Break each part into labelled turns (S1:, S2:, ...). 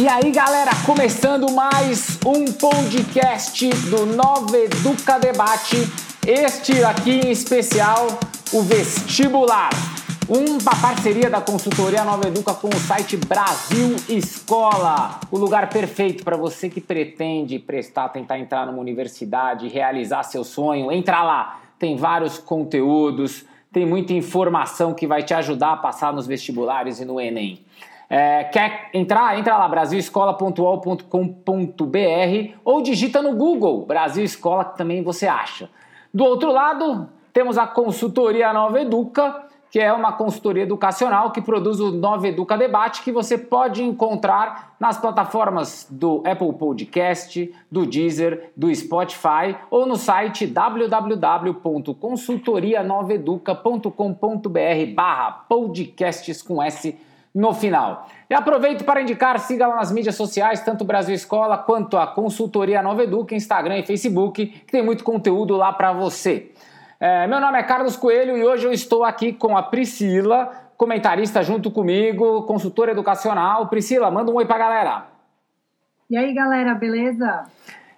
S1: E aí, galera, começando mais um podcast do Nova Educa Debate. Este aqui em especial, o Vestibular. Uma parceria da consultoria Nova Educa com o site Brasil Escola. O lugar perfeito para você que pretende prestar, tentar entrar numa universidade, realizar seu sonho. Entra lá, tem vários conteúdos, tem muita informação que vai te ajudar a passar nos vestibulares e no Enem. É, quer entrar? Entra lá, brasilescola.ol.com.br ou digita no Google Brasil Escola, que também você acha. Do outro lado, temos a consultoria Nova Educa, que é uma consultoria educacional que produz o Nova Educa Debate, que você pode encontrar nas plataformas do Apple Podcast, do Deezer, do Spotify ou no site www.consultorianoveduca.com.br barra podcasts com S no final. E aproveito para indicar, siga lá nas mídias sociais, tanto o Brasil Escola quanto a Consultoria Nova Educa, Instagram e Facebook, que tem muito conteúdo lá para você. É, meu nome é Carlos Coelho e hoje eu estou aqui com a Priscila, comentarista junto comigo, consultora educacional. Priscila, manda um oi para a galera.
S2: E aí, galera, beleza?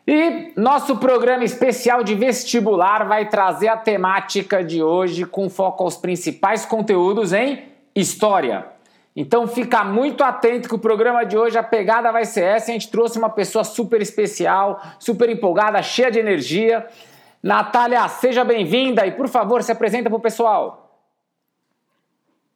S1: E nosso programa especial de vestibular vai trazer a temática de hoje com foco aos principais conteúdos em História. Então fica muito atento que o programa de hoje a pegada vai ser essa. A gente trouxe uma pessoa super especial, super empolgada, cheia de energia. Natália, seja bem-vinda e por favor se apresenta para o pessoal.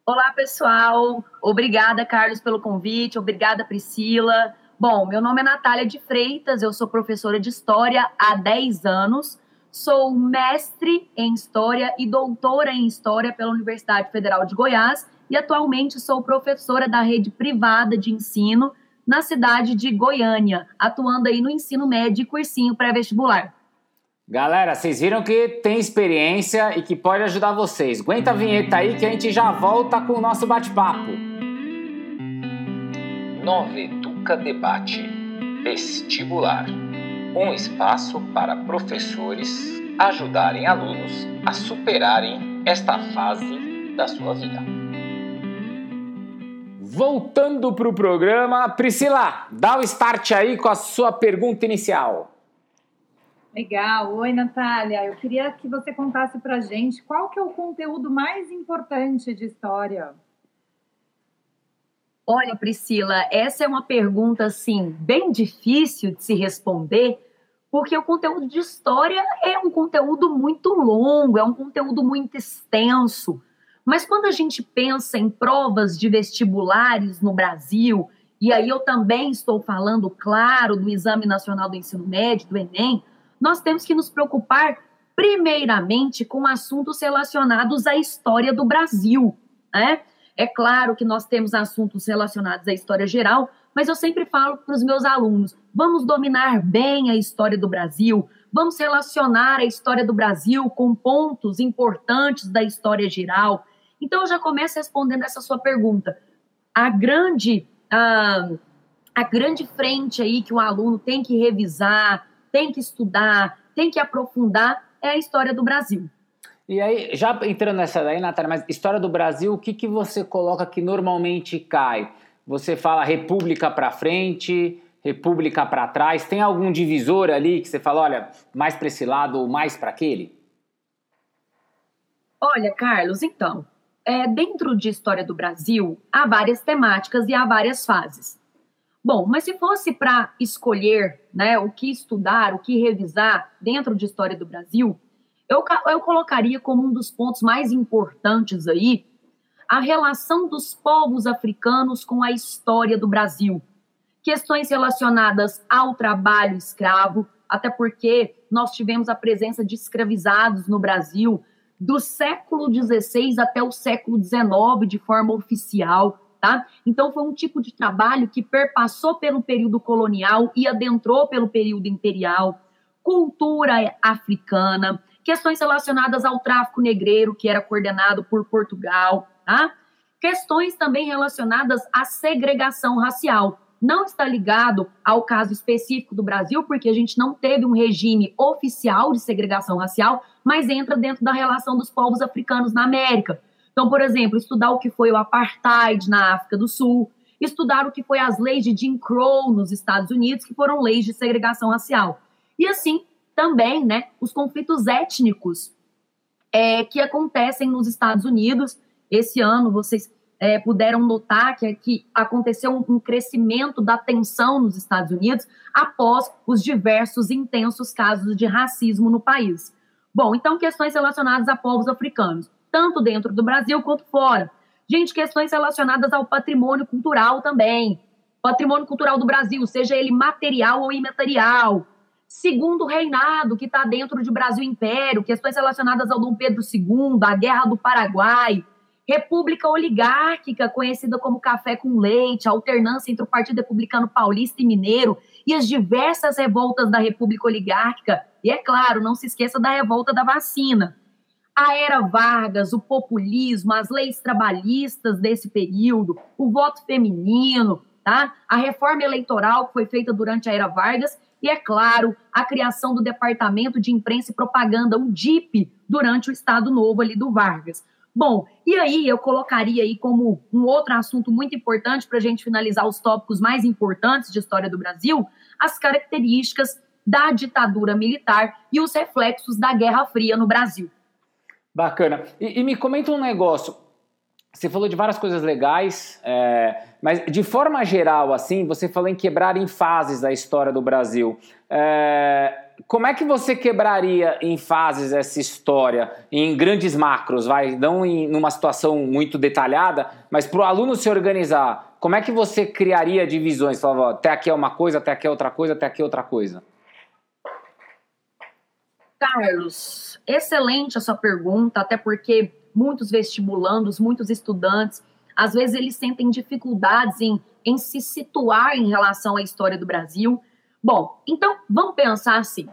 S3: Olá pessoal, obrigada Carlos pelo convite, obrigada Priscila. Bom, meu nome é Natália de Freitas, eu sou professora de História há 10 anos, sou mestre em História e doutora em História pela Universidade Federal de Goiás e atualmente sou professora da rede privada de ensino na cidade de Goiânia, atuando aí no ensino médio e cursinho pré-vestibular.
S1: Galera, vocês viram que tem experiência e que pode ajudar vocês. Aguenta a vinheta aí que a gente já volta com o nosso bate-papo.
S4: Nova Educa Debate Vestibular um espaço para professores ajudarem alunos a superarem esta fase da sua vida.
S1: Voltando para o programa, Priscila, dá o start aí com a sua pergunta inicial.
S2: Legal. Oi, Natália. Eu queria que você contasse para gente qual que é o conteúdo mais importante de história.
S3: Olha, Priscila, essa é uma pergunta assim bem difícil de se responder, porque o conteúdo de história é um conteúdo muito longo, é um conteúdo muito extenso. Mas quando a gente pensa em provas de vestibulares no Brasil, e aí eu também estou falando, claro, do Exame Nacional do Ensino Médio, do Enem, nós temos que nos preocupar primeiramente com assuntos relacionados à história do Brasil, né? É claro que nós temos assuntos relacionados à história geral, mas eu sempre falo para os meus alunos: vamos dominar bem a história do Brasil, vamos relacionar a história do Brasil com pontos importantes da história geral, então, eu já começo respondendo essa sua pergunta. A grande, a, a grande frente aí que o aluno tem que revisar, tem que estudar, tem que aprofundar é a história do Brasil.
S1: E aí, já entrando nessa daí, Natália, mas história do Brasil, o que, que você coloca que normalmente cai? Você fala república para frente, república para trás, tem algum divisor ali que você fala, olha, mais para esse lado ou mais para aquele?
S3: Olha, Carlos, então, é, dentro de História do Brasil, há várias temáticas e há várias fases. Bom, mas se fosse para escolher né, o que estudar, o que revisar dentro de História do Brasil, eu, eu colocaria como um dos pontos mais importantes aí a relação dos povos africanos com a história do Brasil. Questões relacionadas ao trabalho escravo, até porque nós tivemos a presença de escravizados no Brasil do século XVI até o século XIX de forma oficial, tá? Então foi um tipo de trabalho que perpassou pelo período colonial e adentrou pelo período imperial, cultura africana, questões relacionadas ao tráfico negreiro que era coordenado por Portugal, tá? Questões também relacionadas à segregação racial, não está ligado ao caso específico do Brasil, porque a gente não teve um regime oficial de segregação racial, mas entra dentro da relação dos povos africanos na América. Então, por exemplo, estudar o que foi o apartheid na África do Sul, estudar o que foi as leis de Jim Crow nos Estados Unidos, que foram leis de segregação racial. E assim, também, né, os conflitos étnicos é, que acontecem nos Estados Unidos. Esse ano, vocês é, puderam notar que, que aconteceu um, um, crescimento da tensão nos Estados Unidos após os diversos intensos casos de racismo no país. Bom, então questões relacionadas a povos africanos, tanto dentro do Brasil quanto fora. Gente, questões relacionadas ao patrimônio cultural também. Patrimônio cultural do Brasil, seja ele material ou imaterial. Segundo reinado, que está dentro de Brasil Império, questões relacionadas ao Dom Pedro II, a Guerra do Paraguai, República Oligárquica, conhecida como Café com Leite, a alternância entre o Partido Republicano Paulista e Mineiro e as diversas revoltas da República Oligárquica. E é claro, não se esqueça da revolta da vacina. A era Vargas, o populismo, as leis trabalhistas desse período, o voto feminino, tá? A reforma eleitoral que foi feita durante a era Vargas e, é claro, a criação do Departamento de Imprensa e Propaganda, o DIP, durante o Estado Novo ali do Vargas. Bom, e aí eu colocaria aí como um outro assunto muito importante para a gente finalizar os tópicos mais importantes de história do Brasil, as características da ditadura militar e os reflexos da Guerra Fria no Brasil.
S1: Bacana. E, e me comenta um negócio. Você falou de várias coisas legais, é, mas de forma geral, assim, você falou em quebrar em fases a história do Brasil. É, como é que você quebraria em fases essa história, em grandes macros, vai? Não em numa situação muito detalhada, mas para o aluno se organizar, como é que você criaria divisões? Falava, até aqui é uma coisa, até aqui é outra coisa, até aqui é outra coisa.
S3: Carlos, excelente a sua pergunta, até porque muitos vestibulandos, muitos estudantes, às vezes eles sentem dificuldades em, em se situar em relação à história do Brasil. Bom, então vamos pensar assim.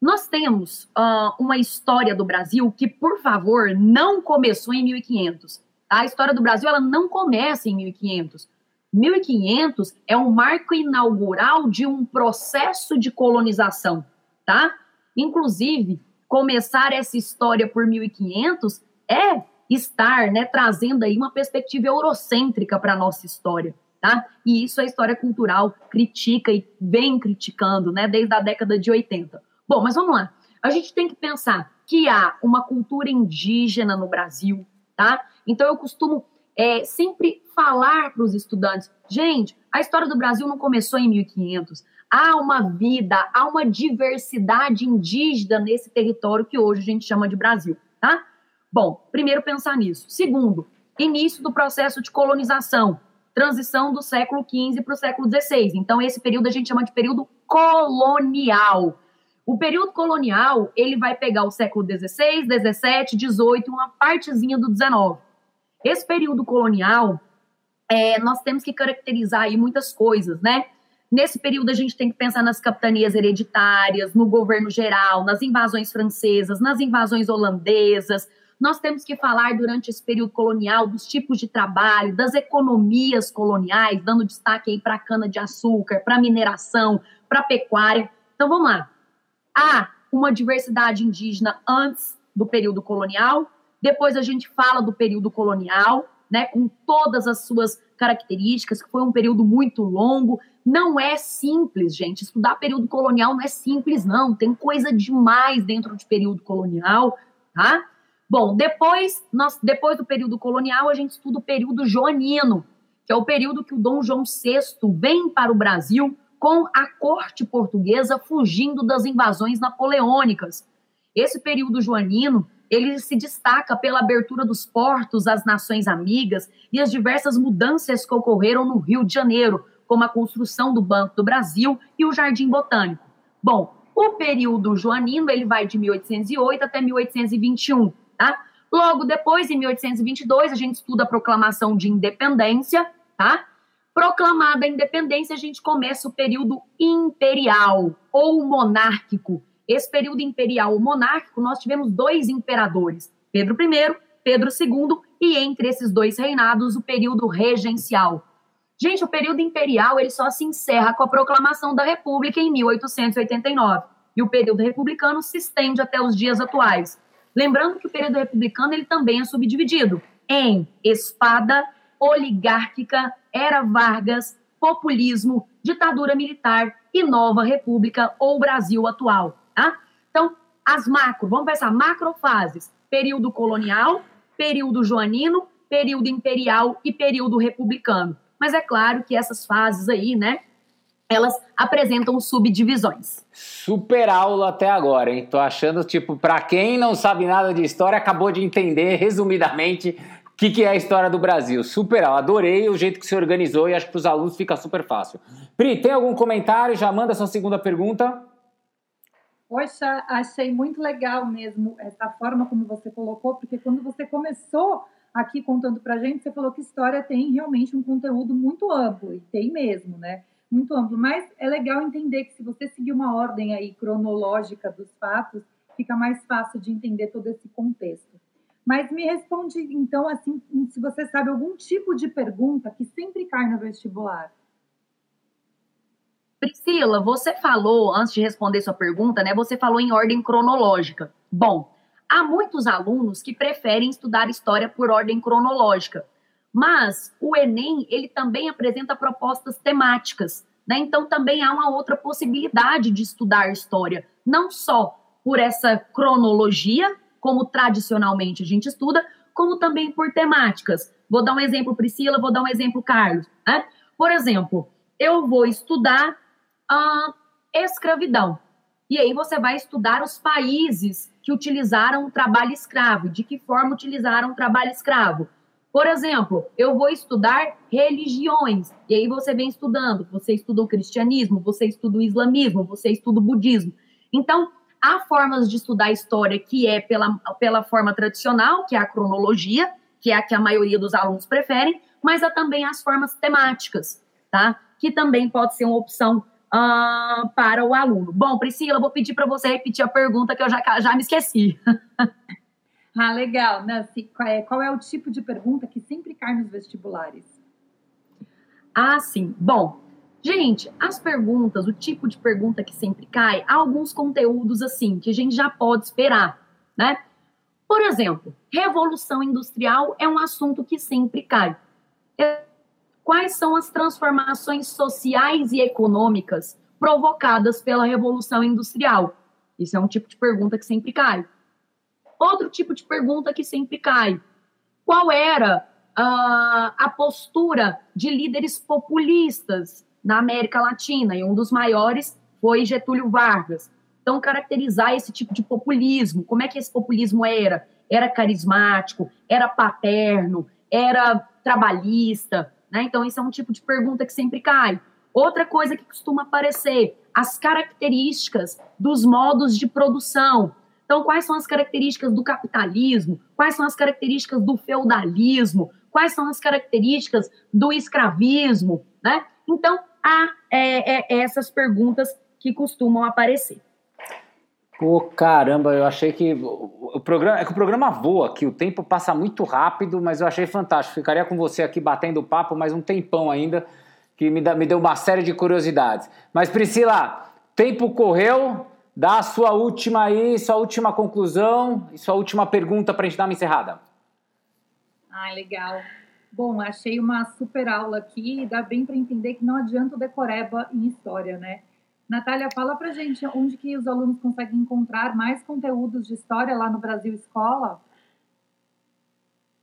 S3: Nós temos uh, uma história do Brasil que, por favor, não começou em 1500. A história do Brasil ela não começa em 1500. 1500 é um marco inaugural de um processo de colonização, tá? Inclusive, começar essa história por 1500 é estar, né, trazendo aí uma perspectiva eurocêntrica para nossa história tá? E isso a história cultural critica e vem criticando, né, desde a década de 80. Bom, mas vamos lá. A gente tem que pensar que há uma cultura indígena no Brasil, tá? Então eu costumo é, sempre falar para os estudantes, gente, a história do Brasil não começou em 1500. Há uma vida, há uma diversidade indígena nesse território que hoje a gente chama de Brasil, tá? Bom, primeiro pensar nisso. Segundo, início do processo de colonização transição do século XV para o século XVI. Então, esse período a gente chama de período colonial. O período colonial, ele vai pegar o século XVI, XVII, XVIII, uma partezinha do XIX. Esse período colonial, é, nós temos que caracterizar aí muitas coisas, né? Nesse período, a gente tem que pensar nas capitanias hereditárias, no governo geral, nas invasões francesas, nas invasões holandesas, nós temos que falar durante esse período colonial dos tipos de trabalho, das economias coloniais, dando destaque aí para a cana-de-açúcar, para a mineração, para a pecuária. Então vamos lá. Há uma diversidade indígena antes do período colonial, depois a gente fala do período colonial, né, com todas as suas características, que foi um período muito longo. Não é simples, gente. Estudar período colonial não é simples, não. Tem coisa demais dentro de período colonial, tá? Bom, depois, nós, depois do período colonial, a gente estuda o período joanino, que é o período que o Dom João VI vem para o Brasil com a corte portuguesa fugindo das invasões napoleônicas. Esse período joanino, ele se destaca pela abertura dos portos às nações amigas e as diversas mudanças que ocorreram no Rio de Janeiro, como a construção do Banco do Brasil e o Jardim Botânico. Bom, o período joanino, ele vai de 1808 até 1821 tá? Logo depois, em 1822, a gente estuda a proclamação de independência, tá? Proclamada a independência, a gente começa o período imperial ou monárquico. Esse período imperial ou monárquico, nós tivemos dois imperadores, Pedro I, Pedro II, e entre esses dois reinados, o período regencial. Gente, o período imperial ele só se encerra com a proclamação da República em 1889. E o período republicano se estende até os dias atuais. Lembrando que o período republicano ele também é subdividido em espada, oligárquica, era Vargas, populismo, ditadura militar e nova república ou Brasil atual. Tá? Então, as macro, vamos pensar, macrofases, período colonial, período joanino, período imperial e período republicano. Mas é claro que essas fases aí, né, elas apresentam subdivisões.
S1: Super aula até agora, hein? Tô achando, tipo, para quem não sabe nada de história, acabou de entender resumidamente o que, que é a história do Brasil. Super aula, adorei o jeito que se organizou e acho que para os alunos fica super fácil. Pri, tem algum comentário? Já manda sua segunda pergunta.
S2: Poxa, achei muito legal mesmo essa forma como você colocou, porque quando você começou aqui contando para gente, você falou que história tem realmente um conteúdo muito amplo, e tem mesmo, né? Muito amplo. Mas é legal entender que se você seguir uma ordem aí cronológica dos fatos, fica mais fácil de entender todo esse contexto. Mas me responde, então, assim, se você sabe algum tipo de pergunta que sempre cai no vestibular.
S3: Priscila, você falou, antes de responder sua pergunta, né? Você falou em ordem cronológica. Bom, há muitos alunos que preferem estudar história por ordem cronológica, mas o Enem, ele também apresenta propostas temáticas, né? Então também há uma outra possibilidade de estudar história, não só por essa cronologia, como tradicionalmente a gente estuda, como também por temáticas. Vou dar um exemplo, Priscila, vou dar um exemplo, Carlos. Né? Por exemplo, eu vou estudar a escravidão. E aí você vai estudar os países que utilizaram o trabalho escravo, de que forma utilizaram o trabalho escravo. Por exemplo, eu vou estudar religiões, e aí você vem estudando, você estuda o cristianismo, você estuda o islamismo, você estuda o budismo. Então, há formas de estudar história que é pela, pela forma tradicional, que é a cronologia, que é a que a maioria dos alunos preferem, mas há também as formas temáticas, tá? Que também pode ser uma opção uh, para o aluno. Bom, Priscila, vou pedir para você repetir a pergunta que eu já, já me esqueci.
S2: ah, legal. Nancy, qual é, qual é o tipo de pergunta que sempre cai nos vestibulares?
S3: Ah, sim. Bom, gente, as perguntas, o tipo de pergunta que sempre cai, há alguns conteúdos assim que a gente já pode esperar, né? Por exemplo, revolução industrial é um assunto que sempre cai quais são as transformações sociais e econômicas provocadas pela Revolução Industrial? Isso é um tipo de pergunta que sempre cai. Outro tipo de pergunta que sempre cai: qual era uh, a postura de líderes populistas na América Latina? E um dos maiores foi Getúlio Vargas. Então, caracterizar esse tipo de populismo, como é que esse populismo era? Era carismático, era paterno, era trabalhista, né? Então, isso é um tipo de pergunta que sempre cai. Outra coisa que costuma aparecer, as características dos modos de produção. Então, quais são as características do capitalismo? Quais são as características do feudalismo? Quais são as características do escravismo? Né? Então, há é, é, essas perguntas que costumam aparecer.
S1: Pô, caramba, eu achei que o programa é que o programa voa aqui, o tempo passa muito rápido, mas eu achei fantástico. Ficaria com você aqui batendo papo mais um tempão ainda, que me, dá, me deu uma série de curiosidades. Mas Priscila, tempo correu, dá a sua última aí, sua última conclusão e sua última pergunta para a gente dar uma encerrada.
S2: Ah, legal. Bom, achei uma super aula aqui, dá bem para entender que não adianta o decoreba em história, né? Natália, fala para gente onde que os alunos conseguem encontrar mais conteúdos de história lá no Brasil Escola.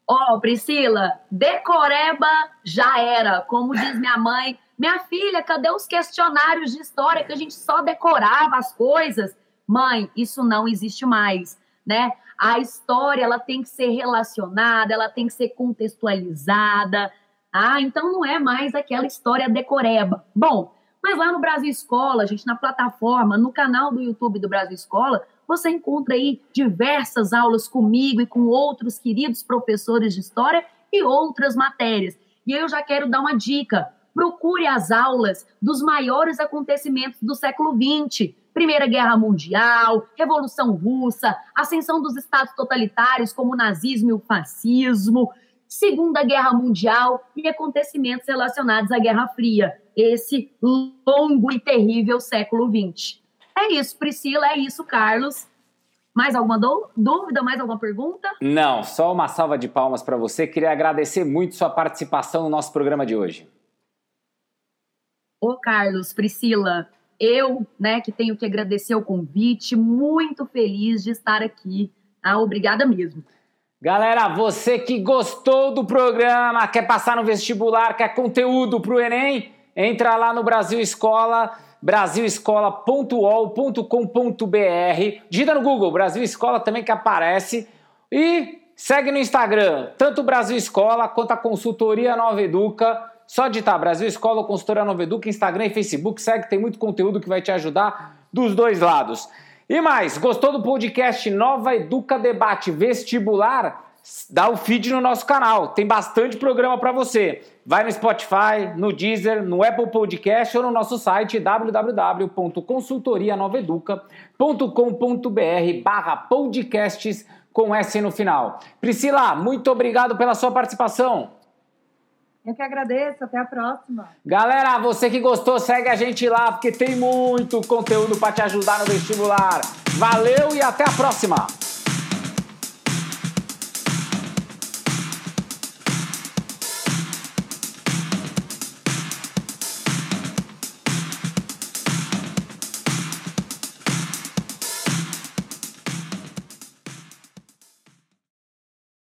S3: Ó, oh, Priscila, decoreba já era, como diz minha mãe. Minha filha, cadê os questionários de história que a gente só decorava as coisas? Mãe, isso não existe mais, né? A história, ela tem que ser relacionada, ela tem que ser contextualizada. Ah, então não é mais aquela história decoreba. Bom, mas lá no Brasil Escola, gente, na plataforma, no canal do YouTube do Brasil Escola, você encontra aí diversas aulas comigo e com outros queridos professores de história e outras matérias. E eu já quero dar uma dica. Procure as aulas dos maiores acontecimentos do século XX. Primeira Guerra Mundial, Revolução Russa, ascensão dos estados totalitários como o nazismo e o fascismo, Segunda Guerra Mundial e acontecimentos relacionados à Guerra Fria, esse longo e terrível século XX. É isso, Priscila, é isso, Carlos. Mais alguma dúvida, mais alguma pergunta?
S1: Não, só uma salva de palmas para você. Queria agradecer muito sua participação no nosso programa de hoje.
S3: Ô, Carlos, Priscila, eu, né, que tenho que agradecer o convite, muito feliz de estar aqui. Ah, obrigada mesmo.
S1: Galera, você que gostou do programa, quer passar no vestibular, quer conteúdo para o Enem, entra lá no Brasil Escola, brasilescola.ol.com.br, digita no Google Brasil Escola também que aparece e segue no Instagram, tanto Brasil Escola quanto a consultoria Nova Educa. Só digitar Brasil Escola, Consultoria Nova Educa, Instagram e Facebook, segue, tem muito conteúdo que vai te ajudar dos dois lados. E mais, gostou do podcast Nova Educa Debate Vestibular? Dá o feed no nosso canal, tem bastante programa para você. Vai no Spotify, no Deezer, no Apple Podcast ou no nosso site www.consultorianoveduca.com.br barra podcasts com S no final. Priscila, muito obrigado pela sua participação.
S2: Eu que agradeço, até a próxima.
S1: Galera, você que gostou, segue a gente lá, porque tem muito conteúdo para te ajudar no vestibular. Valeu e até a próxima!